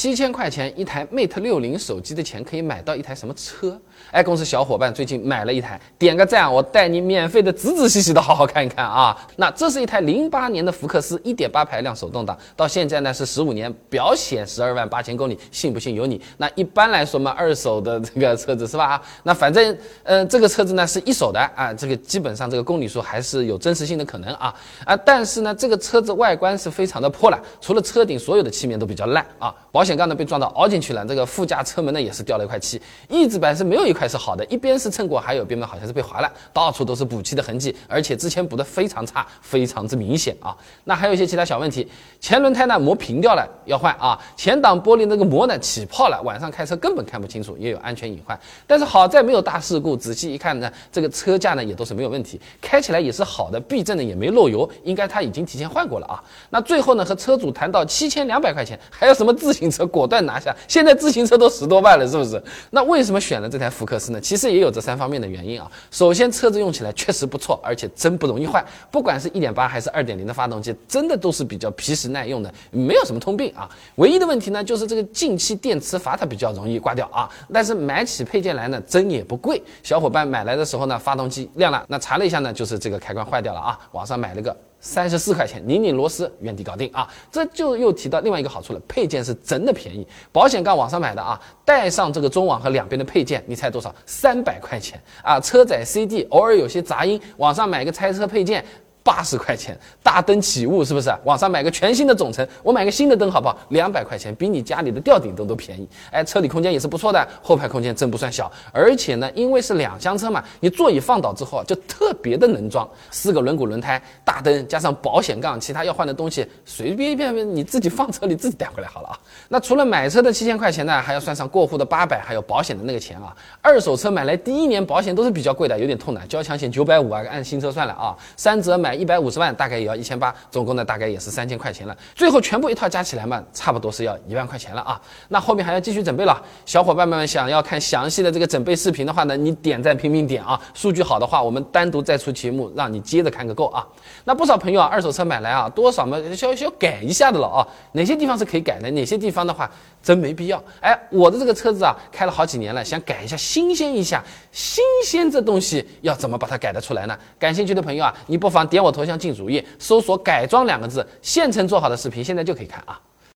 七千块钱一台 Mate 六零手机的钱可以买到一台什么车？哎，公司小伙伴最近买了一台，点个赞，我带你免费的仔仔细细的好好看一看啊。那这是一台零八年的福克斯一点八排量手动挡，到现在呢是十五年，表显十二万八千公里，信不信由你。那一般来说嘛，二手的这个车子是吧？那反正，嗯，这个车子呢是一手的啊，这个基本上这个公里数还是有真实性的可能啊啊，但是呢，这个车子外观是非常的破烂，除了车顶，所有的漆面都比较烂啊，保险。杠呢被撞到凹进去了，这个副驾车门呢也是掉了一块漆，翼子板是没有一块是好的，一边是蹭过，还有边呢好像是被划了，到处都是补漆的痕迹，而且之前补的非常差，非常之明显啊。那还有一些其他小问题，前轮胎呢磨平掉了要换啊，前挡玻璃那个膜呢起泡了，晚上开车根本看不清楚，也有安全隐患。但是好在没有大事故，仔细一看呢，这个车架呢也都是没有问题，开起来也是好的，避震呢也没漏油，应该他已经提前换过了啊。那最后呢和车主谈到七千两百块钱，还有什么自行车？果断拿下！现在自行车都十多万了，是不是？那为什么选了这台福克斯呢？其实也有这三方面的原因啊。首先，车子用起来确实不错，而且真不容易坏。不管是一点八还是二点零的发动机，真的都是比较皮实耐用的，没有什么通病啊。唯一的问题呢，就是这个进气电磁阀它比较容易挂掉啊。但是买起配件来呢，真也不贵。小伙伴买来的时候呢，发动机亮了，那查了一下呢，就是这个开关坏掉了啊。网上买了个。三十四块钱，拧拧螺丝，原地搞定啊！这就又提到另外一个好处了，配件是真的便宜。保险杠网上买的啊，带上这个中网和两边的配件，你猜多少？三百块钱啊！车载 CD，偶尔有些杂音，网上买个拆车配件。八十块钱大灯起雾是不是？网上买个全新的总成，我买个新的灯好不好？两百块钱比你家里的吊顶灯都便宜。哎，车里空间也是不错的，后排空间真不算小。而且呢，因为是两厢车嘛，你座椅放倒之后啊，就特别的能装。四个轮毂轮胎、大灯加上保险杠，其他要换的东西随便便你自己放车里自己带回来好了啊。那除了买车的七千块钱呢，还要算上过户的八百，还有保险的那个钱啊。二手车买来第一年保险都是比较贵的，有点痛的。交强险九百五啊，按新车算了啊。三折买。一百五十万大概也要一千八，总共呢大概也是三千块钱了。最后全部一套加起来嘛，差不多是要一万块钱了啊。那后面还要继续准备了。小伙伴们想要看详细的这个准备视频的话呢，你点赞拼命点啊。数据好的话，我们单独再出节目，让你接着看个够啊。那不少朋友啊，二手车买来啊，多少嘛需要需要改一下的了啊。哪些地方是可以改的？哪些地方的话真没必要。哎，我的这个车子啊，开了好几年了，想改一下，新鲜一下。新鲜这东西要怎么把它改得出来呢？感兴趣的朋友啊，你不妨点点我头像进主页，搜索“改装”两个字，现成做好的视频，现在就可以看啊。